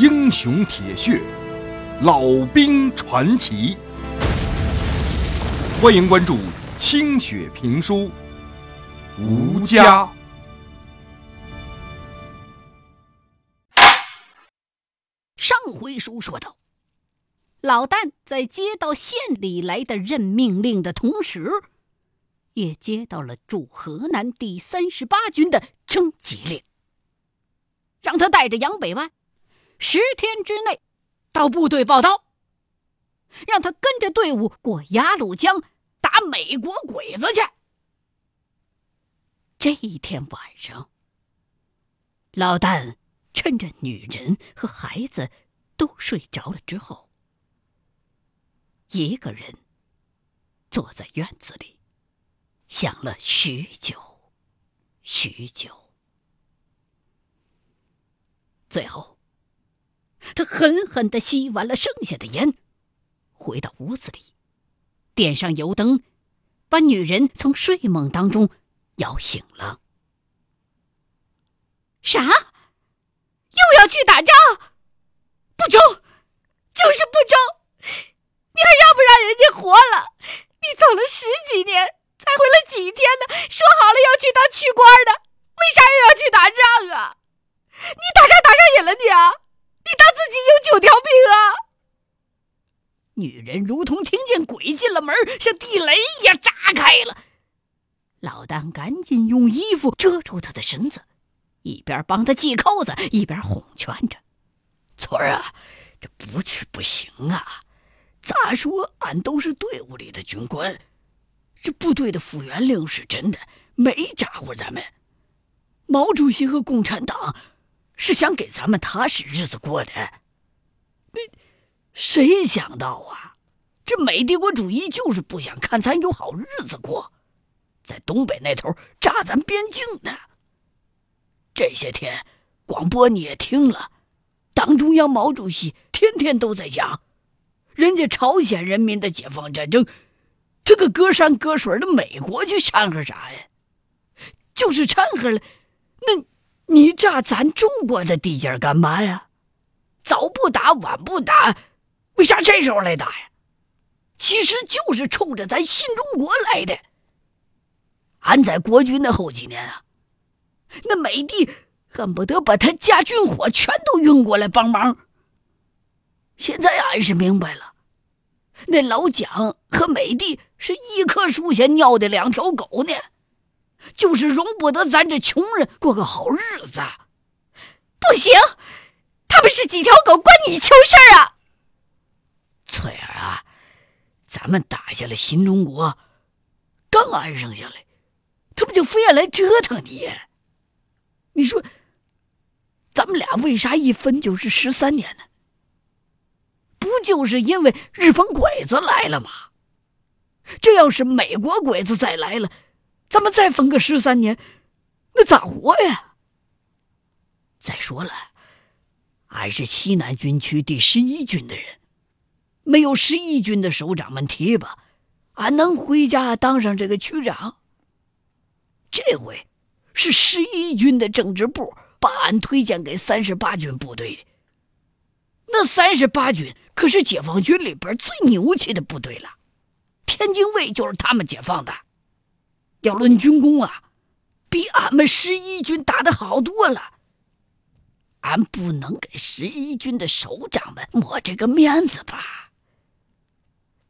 英雄铁血，老兵传奇。欢迎关注清雪评书《吴家》。上回书说到，老旦在接到县里来的任命令的同时，也接到了驻河南第三十八军的征集令，让他带着杨百万，十天之内到部队报道，让他跟着队伍过鸭绿江打美国鬼子去。这一天晚上，老旦。趁着女人和孩子都睡着了之后，一个人坐在院子里，想了许久，许久。最后，他狠狠的吸完了剩下的烟，回到屋子里，点上油灯，把女人从睡梦当中摇醒了。啥？又要去打仗，不中，就是不中！你还让不让人家活了？你走了十几年，才回来几天呢？说好了要去当区官的，为啥又要去打仗啊？你打仗打上瘾了你啊？你当自己有九条命啊？女人如同听见鬼进了门，像地雷一样炸开了。老旦赶紧用衣服遮住她的身子。一边帮他系扣子，一边哄劝着：“翠儿啊，这不去不行啊！咋说，俺都是队伍里的军官，这部队的复员令是真的，没咋呼咱们。毛主席和共产党是想给咱们踏实日子过的。那谁想到啊，这美帝国主义就是不想看咱有好日子过，在东北那头炸咱边境呢。”这些天，广播你也听了，党中央毛主席天天都在讲，人家朝鲜人民的解放战争，他个隔山隔水的美国去掺和啥呀？就是掺和了，那你炸咱中国的地界干嘛呀？早不打晚不打，为啥这时候来打呀？其实就是冲着咱新中国来的。俺在国军的后几年啊。那美帝恨不得把他家军火全都运过来帮忙。现在俺是明白了，那老蒋和美帝是一棵树下尿的两条狗呢，就是容不得咱这穷人过个好日子。不行，他们是几条狗，关你球事儿啊！翠儿啊，咱们打下了新中国，刚安生下来，他们就非要来折腾你。你说，咱们俩为啥一分就是十三年呢？不就是因为日本鬼子来了吗？这要是美国鬼子再来了，咱们再分个十三年，那咋活呀？再说了，俺是西南军区第十一军的人，没有十一军的首长们提拔，俺能回家当上这个区长？这回。是十一军的政治部把俺推荐给三十八军部队。那三十八军可是解放军里边最牛气的部队了，天津卫就是他们解放的。要论军功啊，比俺们十一军打的好多了。俺不能给十一军的首长们抹这个面子吧？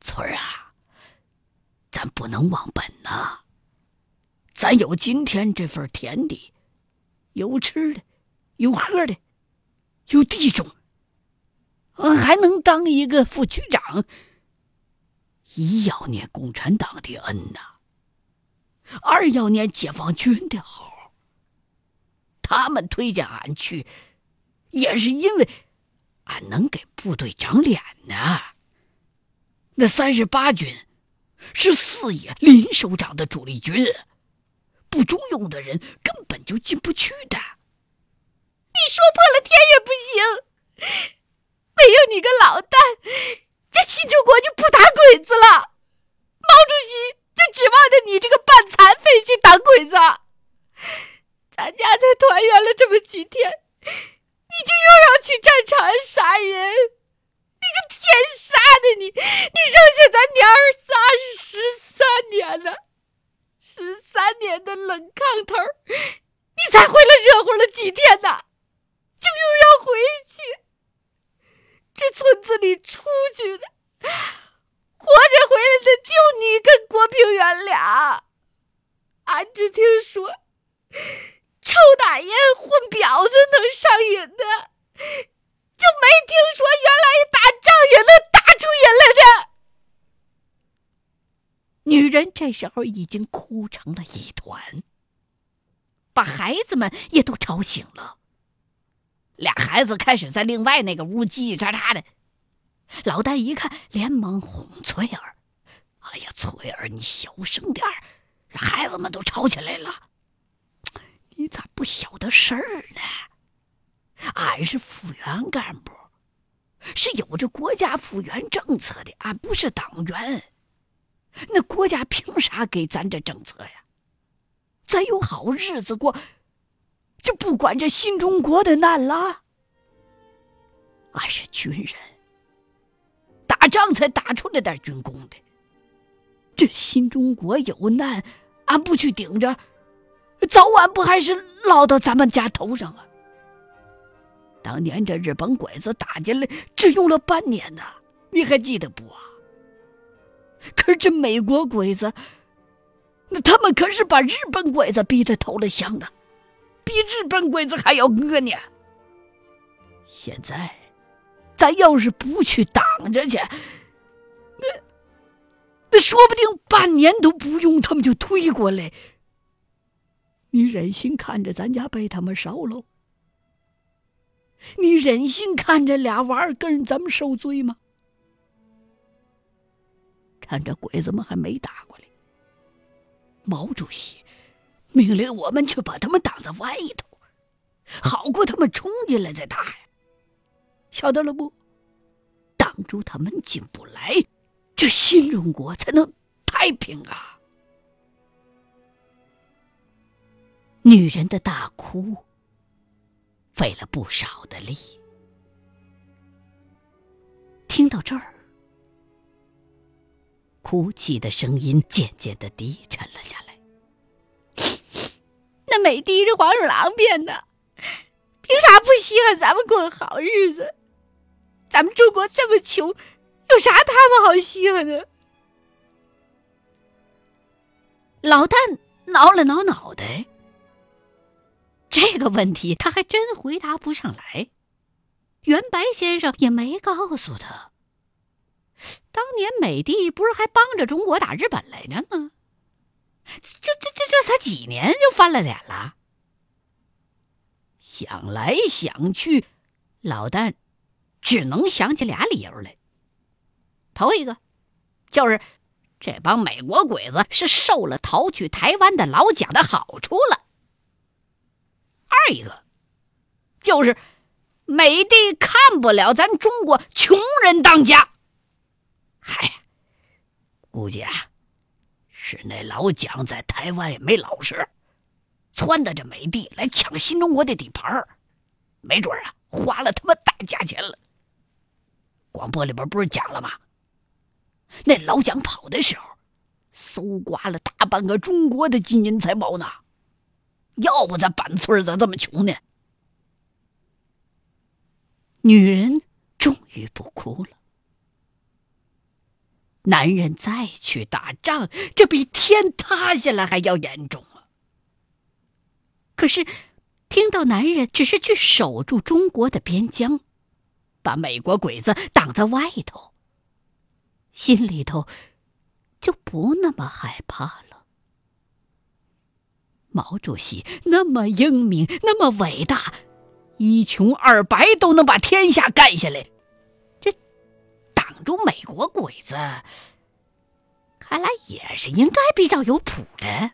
村儿啊，咱不能忘本呐。咱有今天这份田地，有吃的，有喝的，有地种，俺还能当一个副区长。一要念共产党的恩呐，二要念解放军的好。他们推荐俺去，也是因为俺能给部队长脸呢。那三十八军是四野林首长的主力军。不中用的人根本就进不去的。你说破了天也不行，没有你个老旦，这新中国就不打鬼子了。毛主席指望着你这个半残废去当鬼子。咱家才团圆了这么几天，你就又要去战场杀人！你个天杀的你！你扔下咱娘儿仨十三年了，十三年的冷炕头，你才回来热乎了几天呐，就又要回去。这村子里出去的，活着回来的就你跟郭平原俩。俺只听说，抽大烟混婊子能上瘾的。就没听说原来打仗也能打出瘾来的。女人这时候已经哭成了一团，把孩子们也都吵醒了。俩孩子开始在另外那个屋叽叽喳喳的。老大一看，连忙哄翠儿：“哎呀，翠儿，你小声点儿，孩子们都吵起来了。你咋不晓得事儿呢？”俺是复员干部，是有着国家复员政策的。俺不是党员，那国家凭啥给咱这政策呀？咱有好日子过，就不管这新中国的难了。俺是军人，仗才打出来点军功的。这新中国有难，俺不去顶着，早晚不还是落到咱们家头上啊？当年这日本鬼子打进来，只用了半年呢，你还记得不啊？可是这美国鬼子，那他们可是把日本鬼子逼得投了降的，比日本鬼子还要恶呢。现在，咱要是不去挡着去，那那说不定半年都不用，他们就推过来。你忍心看着咱家被他们烧了？你忍心看着俩娃儿跟咱们受罪吗？趁着鬼子们还没打过来，毛主席命令我们去把他们挡在外头，好过他们冲进来再打呀。晓得了不？挡住他们进不来，这新中国才能太平啊！女人的大哭。费了不少的力。听到这儿，哭泣的声音渐渐的低沉了下来。那美帝是黄鼠狼变的，凭啥不稀罕咱们过个好日子？咱们中国这么穷，有啥他们好稀罕的？老旦挠了挠脑袋。这个问题他还真回答不上来。袁白先生也没告诉他，当年美帝不是还帮着中国打日本来着吗？这这这这才几年就翻了脸了？想来想去，老旦只能想起俩理由来。头一个就是这帮美国鬼子是受了逃去台湾的老蒋的好处了。二一个，就是美帝看不了咱中国穷人当家。嗨，估计啊，是那老蒋在台湾也没老实，撺掇着美帝来抢新中国的地盘儿没准啊，花了他妈大价钱了。广播里边不是讲了吗？那老蒋跑的时候，搜刮了大半个中国的金银财宝呢。要不咱板村咋这么穷呢？女人终于不哭了。男人再去打仗，这比天塌下来还要严重啊！可是，听到男人只是去守住中国的边疆，把美国鬼子挡在外头，心里头就不那么害怕了。毛主席那么英明，那么伟大，一穷二白都能把天下干下来，这挡住美国鬼子，看来也是应该比较有谱的。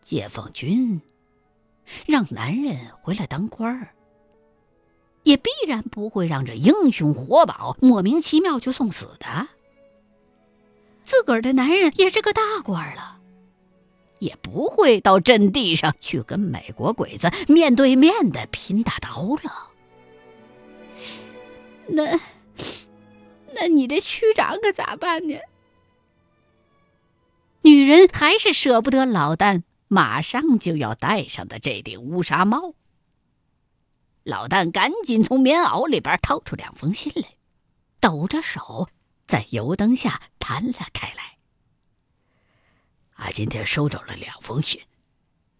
解放军让男人回来当官儿，也必然不会让这英雄活宝莫名其妙就送死的。自个儿的男人也是个大官了。也不会到阵地上去跟美国鬼子面对面的拼大刀了。那，那你这区长可咋办呢？女人还是舍不得老旦马上就要戴上的这顶乌纱帽。老旦赶紧从棉袄里边掏出两封信来，抖着手在油灯下摊了开来。俺今天收着了两封信，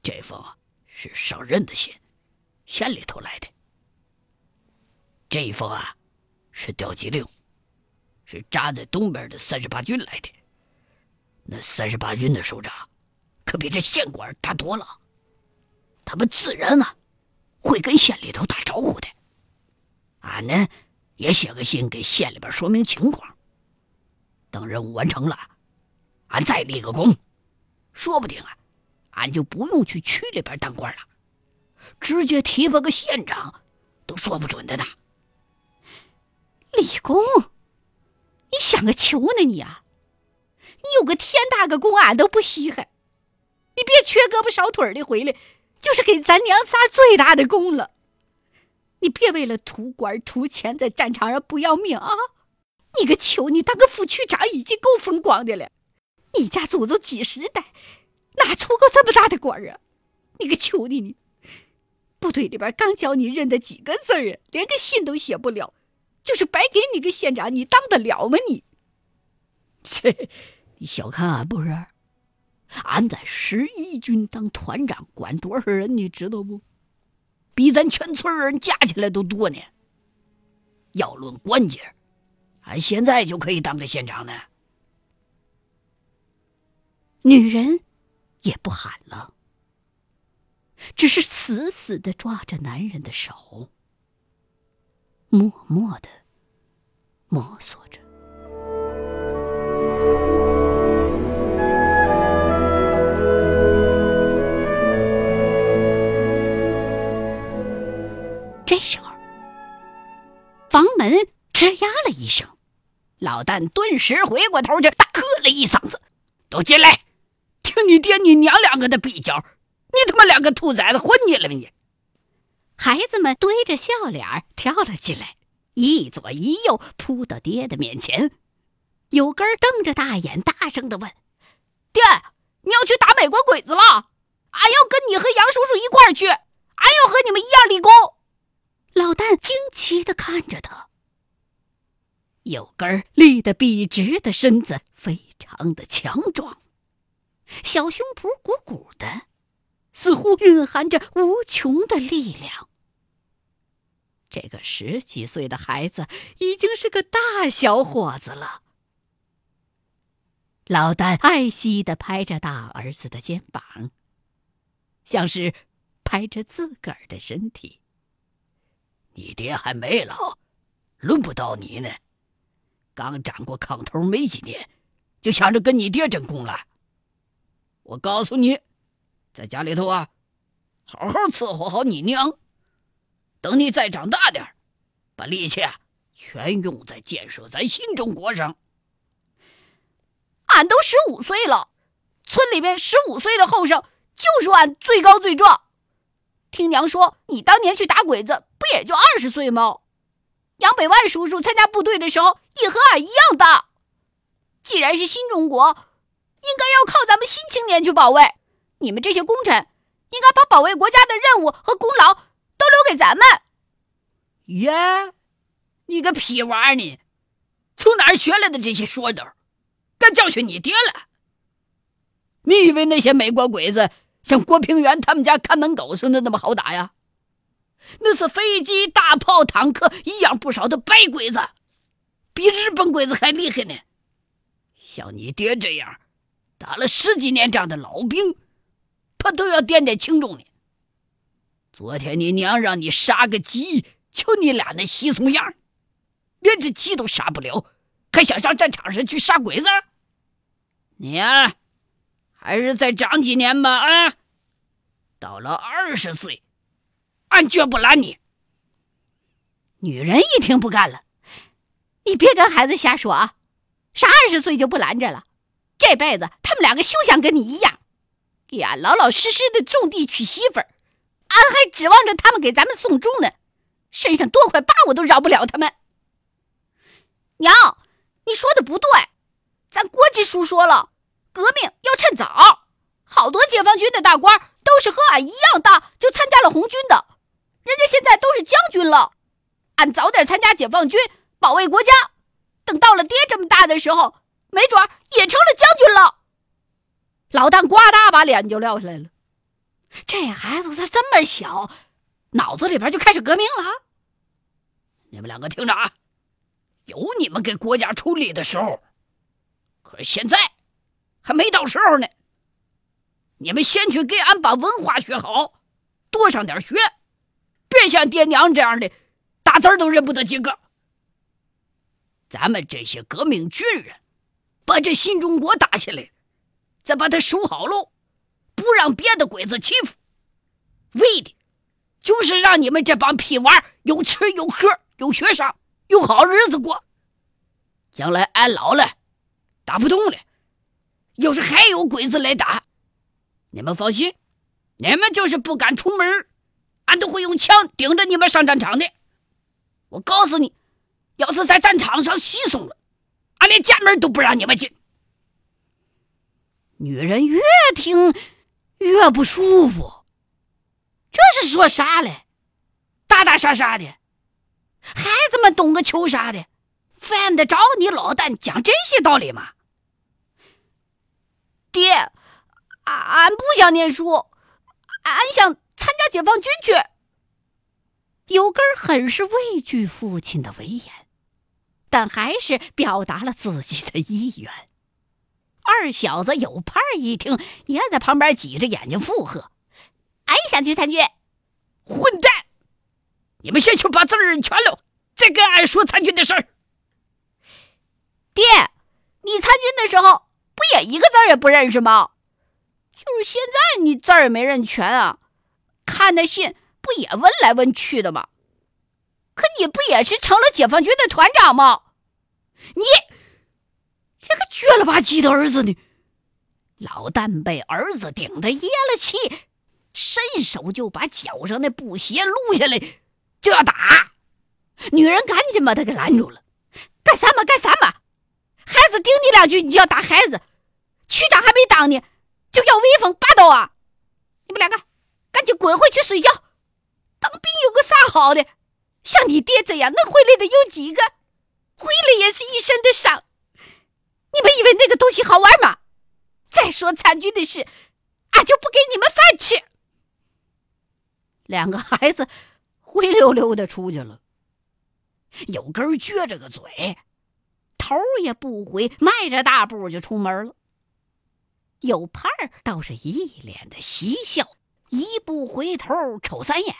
这封是上任的信，县里头来的。这一封啊，是调集令，是扎在东边的三十八军来的。那三十八军的首长，可比这县官大多了，他们自然啊。会跟县里头打招呼的，俺呢也写个信给县里边说明情况。等任务完成了，俺再立个功，说不定啊，俺就不用去区里边当官了，直接提拔个县长都说不准的呢。立功？你想个球呢你啊！你有个天大个功，俺都不稀罕。你别缺胳膊少腿的回来。就是给咱娘仨最大的功了，你别为了图官图钱在战场上不要命啊！你个球，你当个副区长已经够风光的了，你家祖宗几十代哪出过这么大的官啊？你个球的你，部队里边刚教你认得几个字儿啊，连个信都写不了，就是白给你个县长，你当得了吗你？切，你小看俺不是？俺在十一军当团长，管多少人？你知道不？比咱全村人加起来都多呢。要论官阶，俺现在就可以当个县长呢。女人也不喊了，只是死死的抓着男人的手，默默的摸索着。老旦顿时回过头去，大喝了一嗓子：“都进来！听你爹你娘两个的比较，你他妈两个兔崽子混你了你！”孩子们堆着笑脸跳了进来，一左一右扑到爹的面前。有根瞪着大眼，大声的问：“爹，你要去打美国鬼子了？俺要跟你和杨叔叔一块儿去，俺要和你们一样立功。”老旦惊奇的看着他，有根立得笔直的身子，非常的强壮，小胸脯鼓鼓的，似乎蕴含着无穷的力量。这个十几岁的孩子已经是个大小伙子了。老旦爱惜的拍着大儿子的肩膀，像是拍着自个儿的身体。你爹还没老，轮不到你呢。刚长过炕头没几年，就想着跟你爹争功了。我告诉你，在家里头啊，好好伺候好你娘。等你再长大点把力气啊全用在建设咱新中国上。俺都十五岁了，村里面十五岁的后生就是俺最高最壮。听娘说，你当年去打鬼子，不也就二十岁吗？杨百万叔叔参加部队的时候也和俺一样大。既然是新中国，应该要靠咱们新青年去保卫。你们这些功臣，应该把保卫国家的任务和功劳都留给咱们。耶，你个屁娃儿你，从哪儿学来的这些说道？敢教训你爹了？你以为那些美国鬼子？像郭平原他们家看门狗似的那么好打呀？那是飞机、大炮、坦克一样不少的白鬼子，比日本鬼子还厉害呢。像你爹这样打了十几年仗的老兵，他都要掂点轻重呢。昨天你娘让你杀个鸡，瞧你俩那稀松样，连只鸡都杀不了，还想上战场上去杀鬼子？你呀！还是再长几年吧，啊！到了二十岁，俺绝不拦你。女人一听不干了，你别跟孩子瞎说啊！啥二十岁就不拦着了？这辈子他们两个休想跟你一样。给俺老老实实的种地娶媳妇儿，俺还指望着他们给咱们送终呢，身上多块疤我都饶不了他们。娘，你说的不对，咱郭支书说了，革命要趁早，好多解放军的大官都是和俺一样大就参加了红军的，人家现在都是将军了，俺早点参加解放军，保卫国家，等到了爹这么大的时候，没准也成了将军了。老旦呱嗒把脸就撂下来了。这孩子他这么小，脑子里边就开始革命了。你们两个听着啊，有你们给国家出力的时候，可是现在还没到时候呢。你们先去给俺把文化学好，多上点学，别像爹娘这样的大字都认不得几个。咱们这些革命军人，把这新中国打下来。再把它守好喽，不让别的鬼子欺负，为的，就是让你们这帮屁娃有吃有喝有学上，有好日子过。将来俺老了，打不动了，要是还有鬼子来打，你们放心，你们就是不敢出门，俺都会用枪顶着你们上战场的。我告诉你，要是在战场上稀松了，俺连家门都不让你们进。女人越听越不舒服，这是说啥嘞？打打杀杀的，孩子们懂个球啥的，犯得着你老旦讲这些道理吗？爹，俺俺不想念书，俺想解放军去。有根很是畏惧父亲的威严，但还是表达了自己的意愿。二小子有盼一听，也在旁边挤着眼睛附和：“俺也想去参军。”混蛋！你们先去把字儿认全了，再跟俺说参军的事儿。爹，你参军的时候不也一个字儿也不认识吗？就是现在你字儿也没认全啊！看那信不也问来问去的吗？可你不也是成了解放军的团长吗？你。这个倔了吧唧的儿子呢？老旦被儿子顶得噎了气，伸手就把脚上的布鞋撸下来，就要打。女人赶紧把他给拦住了：“干什么？干什么？孩子顶你两句，你就要打孩子？区长还没当呢，就要威风霸道啊！你们两个赶紧滚回去睡觉。当兵有个啥好的？像你爹这样能回来的有几个？回来也是一身的伤。”你们以为那个东西好玩吗？再说参军的事，俺就不给你们饭吃。两个孩子灰溜溜的出去了。有根撅着个嘴，头也不回，迈着大步就出门了。有盼儿倒是一脸的嬉笑，一不回头瞅三眼。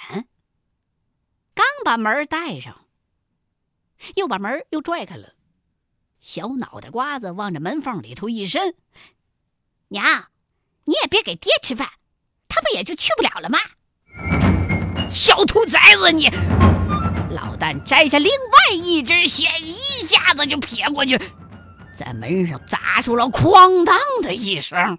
刚把门带上，又把门又拽开了。小脑袋瓜子往着门缝里头一伸，娘，你也别给爹吃饭，他不也就去不了了吗？小兔崽子你！老旦摘下另外一只鞋，一下子就撇过去，在门上砸出了哐当的一声。